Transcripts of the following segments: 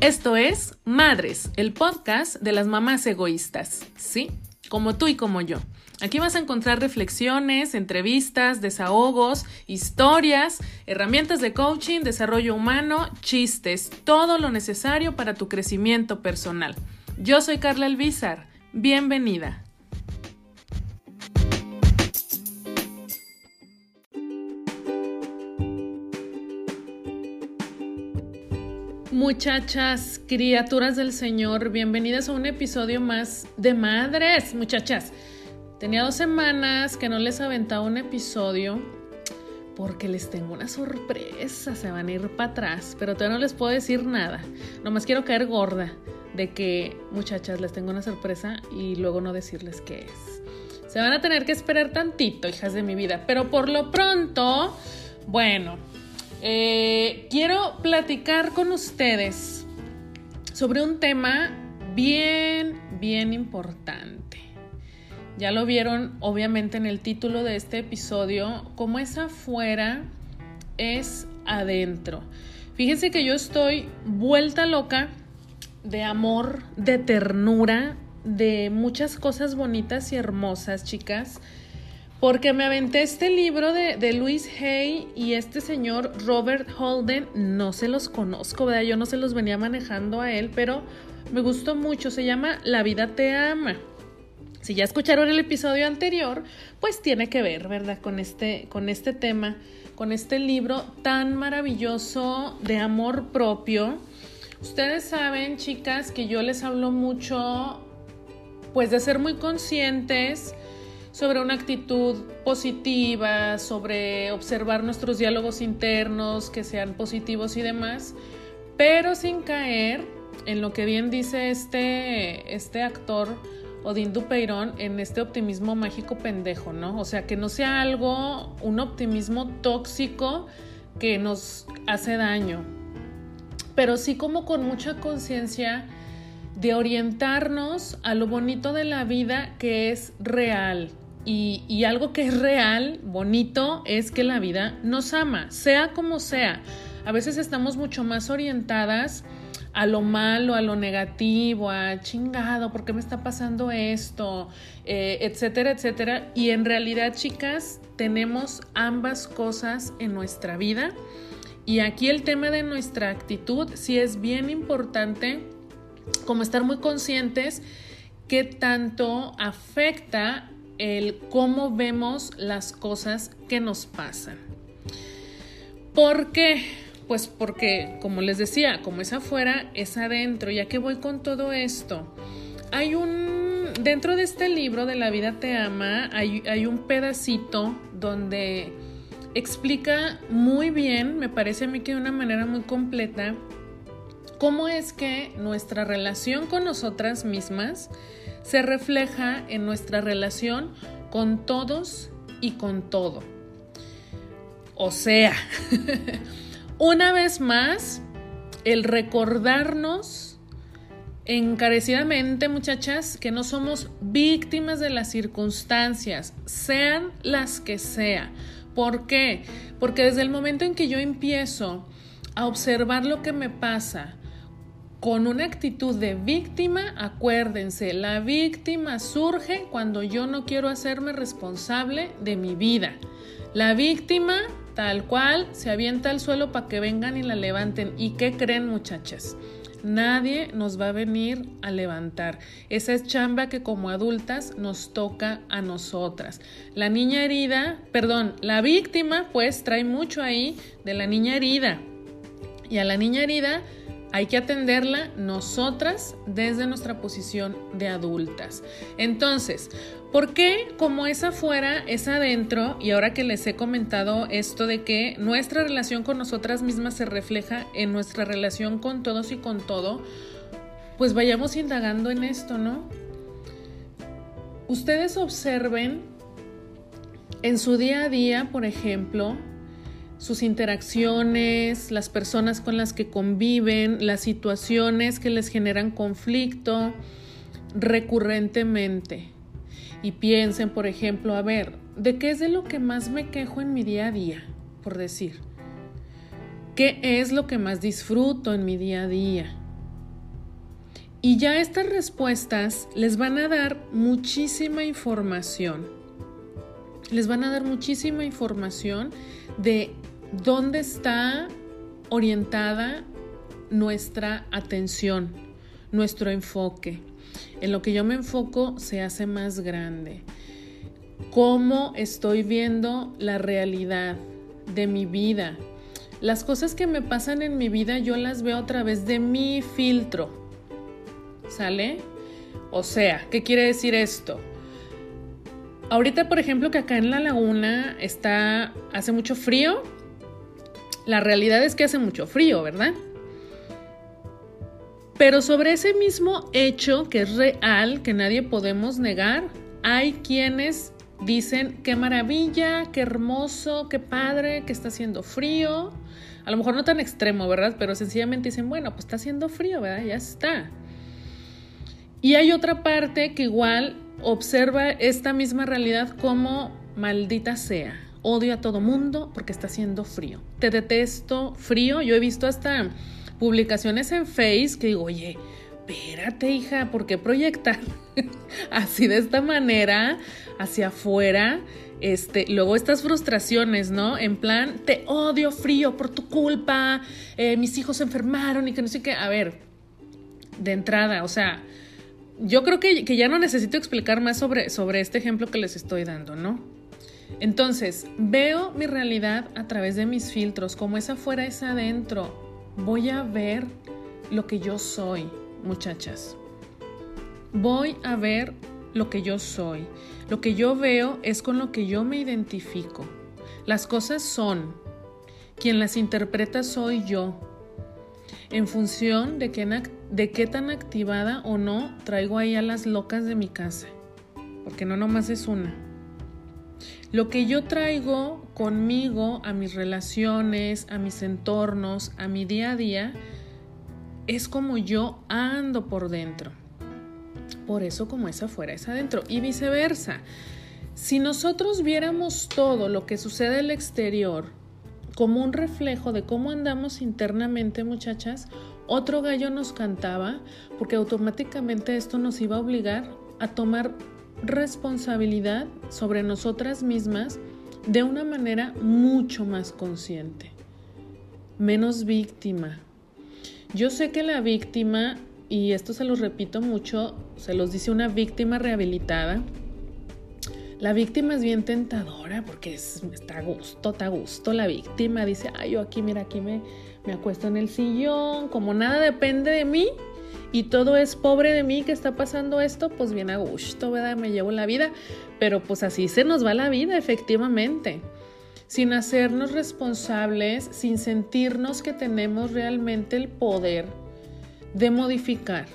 Esto es Madres, el podcast de las mamás egoístas, ¿sí? Como tú y como yo. Aquí vas a encontrar reflexiones, entrevistas, desahogos, historias, herramientas de coaching, desarrollo humano, chistes, todo lo necesario para tu crecimiento personal. Yo soy Carla Elvizar. Bienvenida. Muchachas, criaturas del Señor, bienvenidas a un episodio más de Madres, muchachas. Tenía dos semanas que no les aventaba un episodio porque les tengo una sorpresa, se van a ir para atrás, pero todavía no les puedo decir nada. Nomás quiero caer gorda de que, muchachas, les tengo una sorpresa y luego no decirles qué es. Se van a tener que esperar tantito, hijas de mi vida, pero por lo pronto, bueno, eh, quiero platicar con ustedes sobre un tema bien, bien importante. Ya lo vieron obviamente en el título de este episodio, como es afuera, es adentro. Fíjense que yo estoy vuelta loca de amor, de ternura, de muchas cosas bonitas y hermosas, chicas porque me aventé este libro de, Louis Hay y este señor Robert Holden, no se los conozco, ¿verdad? Yo no se los venía manejando a él, pero me gustó mucho, se llama La vida te ama. Si ya escucharon el episodio anterior, pues tiene que ver, ¿verdad? Con este, con este tema, con este libro tan maravilloso de amor propio. Ustedes saben, chicas, que yo les hablo mucho, pues de ser muy conscientes, sobre una actitud positiva, sobre observar nuestros diálogos internos que sean positivos y demás, pero sin caer en lo que bien dice este, este actor Odín Dupeirón en este optimismo mágico pendejo, ¿no? O sea, que no sea algo, un optimismo tóxico que nos hace daño, pero sí como con mucha conciencia de orientarnos a lo bonito de la vida que es real, y, algo que es real, bonito, es que la vida nos ama, sea como sea. A veces estamos mucho más orientadas a lo malo, a lo negativo, a chingado, ¿por qué me está pasando esto? Eh, etcétera, etcétera. Y en realidad, chicas, tenemos ambas cosas en nuestra vida. Y aquí el tema de nuestra actitud sí es bien importante, como estar muy conscientes qué tanto afecta el cómo vemos las cosas que nos pasan. ¿Por qué? Pues porque, como les decía, como es afuera, es adentro. Ya que voy con todo esto, hay un, dentro de este libro de La vida te ama, hay, hay un pedacito donde explica muy bien, me parece a mí que de una manera muy completa, cómo es que nuestra relación con nosotras mismas se refleja en nuestra relación con todos y con todo. O sea, una vez más, el recordarnos encarecidamente, muchachas, que no somos víctimas de las circunstancias, sean las que sea. ¿Por qué? Porque desde el momento en que yo empiezo a observar lo que me pasa, con una actitud de víctima, acuérdense, la víctima surge cuando yo no quiero hacerme responsable de mi vida. La víctima, tal cual, se avienta al suelo para que vengan y la levanten. ¿Y qué creen muchachas? Nadie nos va a venir a levantar. Esa es chamba que como adultas nos toca a nosotras. La niña herida, perdón, la víctima pues trae mucho ahí de la niña herida. Y a la niña herida hay que atenderla nosotras desde nuestra posición de adultas. Entonces, ¿por qué como es afuera, es adentro? Y ahora que les he comentado esto de que nuestra relación con nosotras mismas se refleja en nuestra relación con todos y con todo, pues vayamos indagando en esto, ¿no? Ustedes observen en su día a día, por ejemplo, sus interacciones, las personas con las que conviven, las situaciones que les generan conflicto recurrentemente. Y piensen, por ejemplo, a ver, ¿de qué es de lo que más me quejo en mi día a día? Por decir, ¿qué es lo que más disfruto en mi día a día? Y ya estas respuestas les van a dar muchísima información. Les van a dar muchísima información de dónde está orientada nuestra atención, nuestro enfoque. En lo que yo me enfoco se hace más grande. Cómo estoy viendo la realidad de mi vida. Las cosas que me pasan en mi vida yo las veo a través de mi filtro. ¿Sale? O sea, ¿qué quiere decir esto? Ahorita, por ejemplo, que acá en la laguna está hace mucho frío. La realidad es que hace mucho frío, ¿verdad? Pero sobre ese mismo hecho que es real, que nadie podemos negar, hay quienes dicen qué maravilla, qué hermoso, qué padre, que está haciendo frío. A lo mejor no tan extremo, ¿verdad? Pero sencillamente dicen, bueno, pues está haciendo frío, ¿verdad? Ya está. Y hay otra parte que igual observa esta misma realidad como maldita sea. Odio a todo mundo porque está haciendo frío. Te detesto frío. Yo he visto hasta publicaciones en Face que digo, oye, espérate hija, ¿por qué proyectar así de esta manera hacia afuera? Este, luego estas frustraciones, ¿no? En plan, te odio frío por tu culpa, eh, mis hijos se enfermaron y que no sé qué. A ver, de entrada, o sea, yo creo que, ya no necesito explicar más sobre, sobre este ejemplo que les estoy dando, ¿no? Entonces, veo mi realidad a través de mis filtros, como es afuera es adentro voy a ver lo que yo soy, muchachas. Voy a ver lo que yo soy. Lo que yo veo es con lo que yo me identifico. Las cosas son. Quien las interpreta soy yo. En función de qué, de qué tan activada o no traigo ahí a las locas de mi casa. Porque no nomás es una. Lo que yo traigo conmigo, a mis relaciones, a mis entornos, a mi día a día, es como yo ando por dentro. Por eso como es afuera es adentro y viceversa. Si nosotros viéramos todo lo que sucede al exterior como un reflejo de cómo andamos internamente, muchachas, otro gallo nos cantaba porque automáticamente esto nos iba a obligar a tomar responsabilidad sobre nosotras mismas de una manera mucho más consciente, menos víctima. Yo sé que la víctima, y esto se los repito mucho, se los dice una víctima rehabilitada, la víctima es bien tentadora porque está a gusto, está a gusto la víctima. Dice, ay, yo aquí, mira, aquí me, me acuesto en el sillón, como nada depende de mí, y todo es pobre de mí que está pasando esto, pues bien a gusto, ¿verdad? Me llevo la vida, pero pues así se nos va la vida, efectivamente. Sin hacernos responsables, sin sentirnos que tenemos realmente el poder de modificar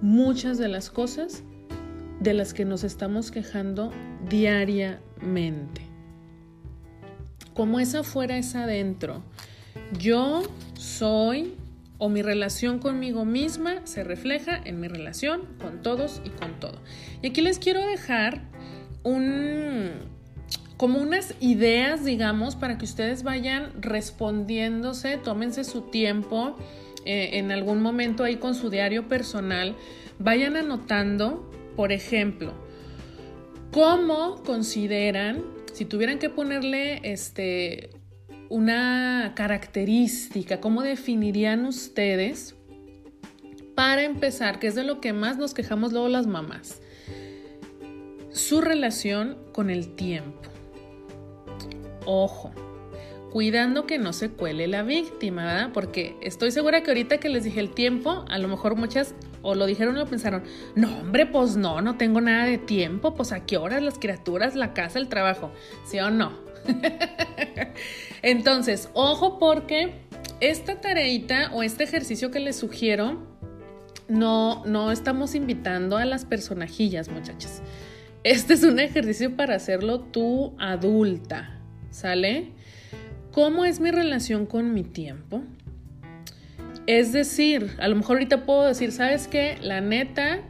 muchas de las cosas de las que nos estamos quejando diariamente. Como es afuera es adentro. Yo soy o mi relación conmigo misma se refleja en mi relación con todos y con todo. Y aquí les quiero dejar un como unas ideas, digamos, para que ustedes vayan respondiéndose, tómense su tiempo eh, en algún momento ahí con su diario personal, vayan anotando, por ejemplo, cómo consideran, si tuvieran que ponerle este una característica, ¿cómo definirían ustedes? Para empezar, que es de lo que más nos quejamos luego las mamás, su relación con el tiempo. Ojo, cuidando que no se cuele la víctima, ¿verdad? Porque estoy segura que ahorita que les dije el tiempo, a lo mejor muchas o lo dijeron o lo pensaron, no hombre, pues no, no tengo nada de tiempo, pues a qué horas las criaturas, la casa, el trabajo, ¿sí o no? Entonces, ojo porque esta tareita o este ejercicio que les sugiero, no, no estamos invitando a las personajillas, muchachas. Este es un ejercicio para hacerlo tú adulta, ¿sale? ¿Cómo es mi relación con mi tiempo? Es decir, a lo mejor ahorita puedo decir, ¿sabes qué? La neta,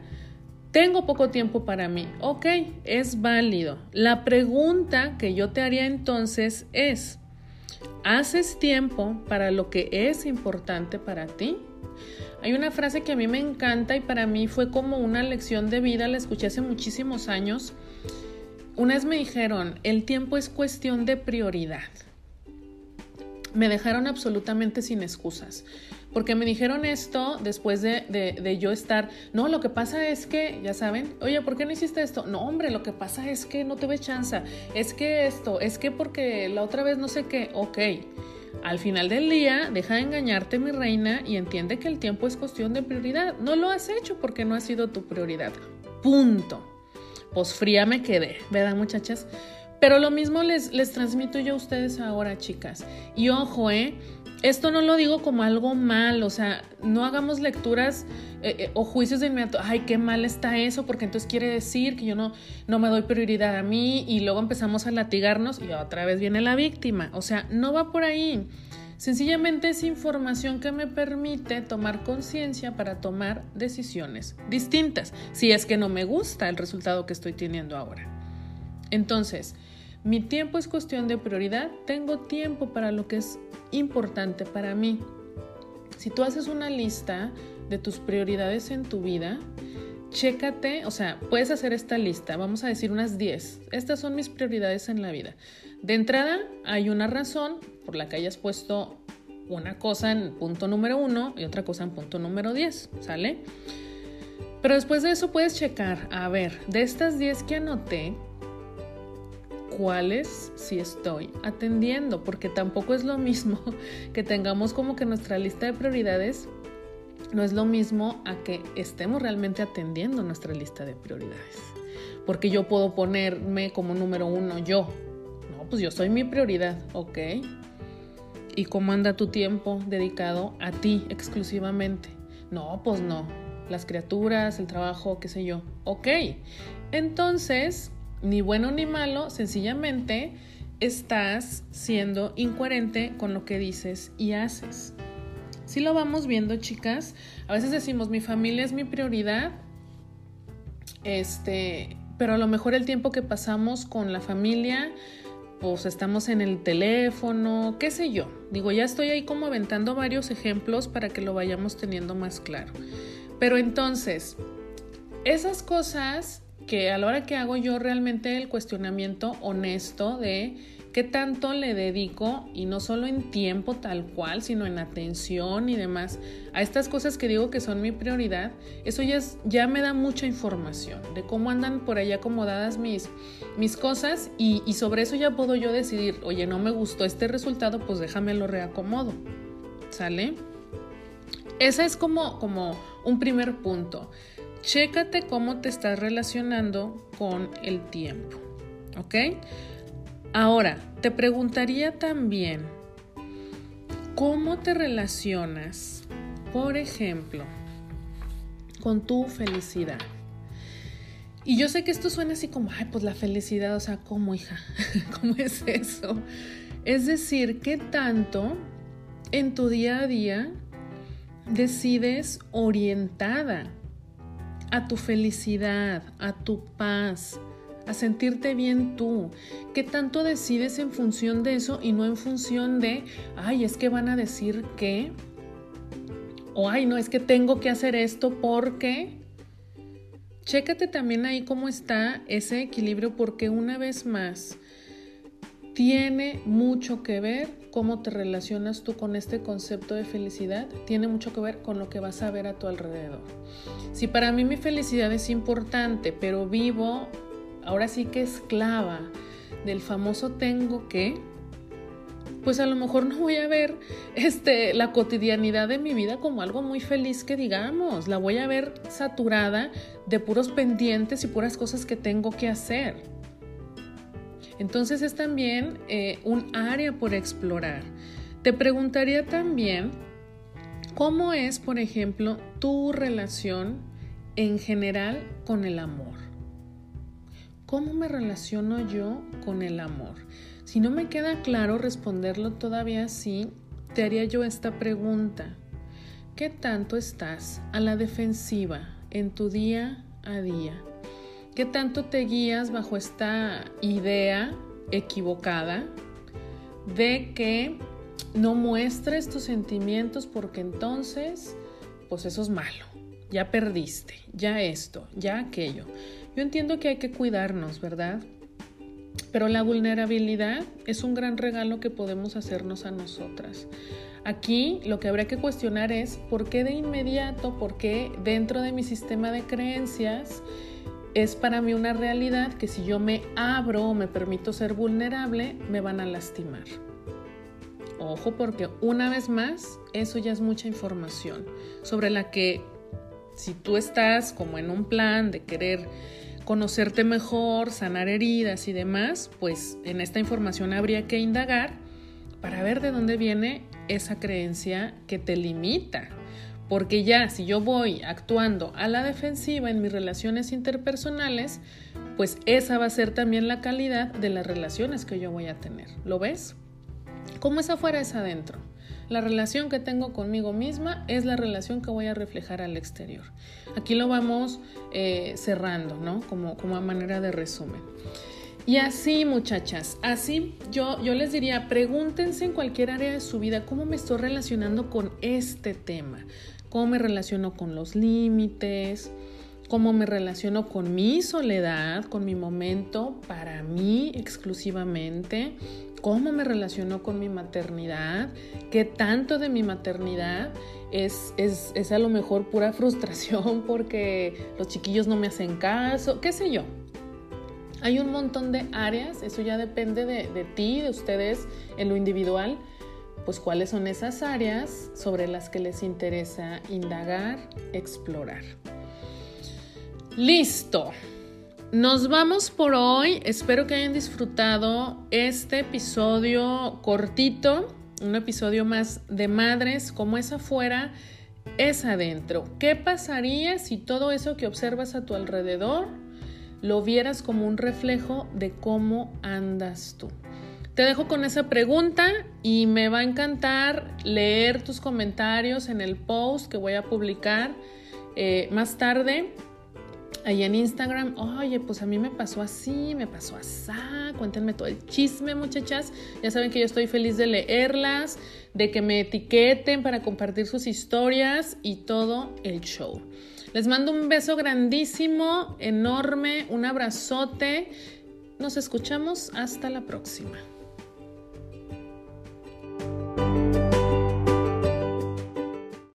tengo poco tiempo para mí. Ok, es válido. La pregunta que yo te haría entonces es, ¿Haces tiempo para lo que es importante para ti? Hay una frase que a mí me encanta y para mí fue como una lección de vida, la escuché hace muchísimos años. Una vez me dijeron, el tiempo es cuestión de prioridad. Me dejaron absolutamente sin excusas. Porque me dijeron esto después de, yo estar, no, lo que pasa es que, ya saben, oye, ¿por qué no hiciste esto? No, hombre, lo que pasa es que no tuve chance, es que esto, es que porque la otra vez no sé qué, ok. Al final del día, deja de engañarte, mi reina, y entiende que el tiempo es cuestión de prioridad. No lo has hecho porque no ha sido tu prioridad. Punto. Pues fría me quedé, ¿verdad, muchachas? Pero lo mismo les, les transmito yo a ustedes ahora, chicas. Y ojo, ¿eh? esto no lo digo como algo mal, o sea, no hagamos lecturas eh, eh, o juicios de inmediato, ay, qué mal está eso, porque entonces quiere decir que yo no, no me doy prioridad a mí y luego empezamos a latigarnos y otra vez viene la víctima. O sea, no va por ahí. Sencillamente es información que me permite tomar conciencia para tomar decisiones distintas, si es que no me gusta el resultado que estoy teniendo ahora. Entonces, mi tiempo es cuestión de prioridad, tengo tiempo para lo que es importante para mí. Si tú haces una lista de tus prioridades en tu vida, chécate, o sea, puedes hacer esta lista, vamos a decir unas 10. Estas son mis prioridades en la vida. De entrada, hay una razón por la que hayas puesto una cosa en punto número uno y otra cosa en punto número 10, ¿sale? Pero después de eso puedes checar, a ver, de estas 10 que anoté, cuáles sí estoy atendiendo, porque tampoco es lo mismo que tengamos como que nuestra lista de prioridades no es lo mismo a que estemos realmente atendiendo nuestra lista de prioridades. Porque yo puedo ponerme como número uno yo. No, pues yo soy mi prioridad, ¿ok? ¿Y cómo anda tu tiempo dedicado a ti exclusivamente? No, pues no. Las criaturas, el trabajo, qué sé yo. Ok. Entonces, ni bueno ni malo, sencillamente estás siendo incoherente con lo que dices y haces. Si lo vamos viendo, chicas, a veces decimos, mi familia es mi prioridad, este, pero a lo mejor el tiempo que pasamos con la familia, pues estamos en el teléfono, qué sé yo. Digo, ya estoy ahí como aventando varios ejemplos para que lo vayamos teniendo más claro. Pero entonces, esas cosas que a la hora que hago yo realmente el cuestionamiento honesto de qué tanto le dedico y no solo en tiempo tal cual, sino en atención y demás a estas cosas que digo que son mi prioridad, eso ya, ya me da mucha información de cómo andan por ahí acomodadas mis, mis cosas y, sobre eso ya puedo yo decidir, oye, no me gustó este resultado, pues déjame lo reacomodo. ¿Sale? Ese es como, como un primer punto. Chécate cómo te estás relacionando con el tiempo. ¿Ok? Ahora, te preguntaría también, ¿cómo te relacionas, por ejemplo, con tu felicidad? Y yo sé que esto suena así como, ay, pues la felicidad, o sea, ¿cómo, hija? ¿Cómo es eso? Es decir, ¿qué tanto en tu día a día decides orientada a tu felicidad, a tu paz, a sentirte bien tú. ¿Qué tanto decides en función de eso y no en función de, ay, es que van a decir que, o ay, no, es que tengo que hacer esto porque... Chécate también ahí cómo está ese equilibrio porque una vez más tiene mucho que ver cómo te relacionas tú con este concepto de felicidad, tiene mucho que ver con lo que vas a ver a tu alrededor. Si para mí mi felicidad es importante, pero vivo ahora sí que esclava del famoso tengo que, pues a lo mejor no voy a ver este, la cotidianidad de mi vida como algo muy feliz que digamos, la voy a ver saturada de puros pendientes y puras cosas que tengo que hacer. Entonces es también eh, un área por explorar. Te preguntaría también, ¿cómo es, por ejemplo, tu relación en general con el amor? ¿Cómo me relaciono yo con el amor? Si no me queda claro responderlo todavía así, te haría yo esta pregunta. ¿Qué tanto estás a la defensiva en tu día a día? ¿Qué tanto te guías bajo esta idea equivocada de que no muestres tus sentimientos porque entonces, pues eso es malo. Ya perdiste, ya esto, ya aquello. Yo entiendo que hay que cuidarnos, ¿verdad? Pero la vulnerabilidad es un gran regalo que podemos hacernos a nosotras. Aquí lo que habría que cuestionar es por qué de inmediato, por qué dentro de mi sistema de creencias es para mí una realidad que si yo me abro o me permito ser vulnerable, me van a lastimar. Ojo porque una vez más, eso ya es mucha información sobre la que si tú estás como en un plan de querer conocerte mejor, sanar heridas y demás, pues en esta información habría que indagar para ver de dónde viene esa creencia que te limita. Porque ya si yo voy actuando a la defensiva en mis relaciones interpersonales, pues esa va a ser también la calidad de las relaciones que yo voy a tener. ¿Lo ves? Como es afuera es adentro. La relación que tengo conmigo misma es la relación que voy a reflejar al exterior. Aquí lo vamos eh, cerrando, ¿no? Como, como a manera de resumen. Y así, muchachas, así yo, yo les diría, pregúntense en cualquier área de su vida cómo me estoy relacionando con este tema, cómo me relaciono con los límites, cómo me relaciono con mi soledad, con mi momento para mí exclusivamente, cómo me relaciono con mi maternidad, qué tanto de mi maternidad es, es, es a lo mejor pura frustración porque los chiquillos no me hacen caso, qué sé yo. Hay un montón de áreas, eso ya depende de, ti, de ustedes en lo individual, pues cuáles son esas áreas sobre las que les interesa indagar, explorar. Listo. Nos vamos por hoy. Espero que hayan disfrutado este episodio cortito, un episodio más de madres, como es afuera, es adentro. ¿Qué pasaría si todo eso que observas a tu alrededor lo vieras como un reflejo de cómo andas tú. Te dejo con esa pregunta y me va a encantar leer tus comentarios en el post que voy a publicar eh, más tarde ahí en Instagram. Oye, pues a mí me pasó así, me pasó así. Cuéntenme todo el chisme, muchachas. Ya saben que yo estoy feliz de leerlas, de que me etiqueten para compartir sus historias y todo el show. Les mando un beso grandísimo, enorme, un abrazote. Nos escuchamos hasta la próxima.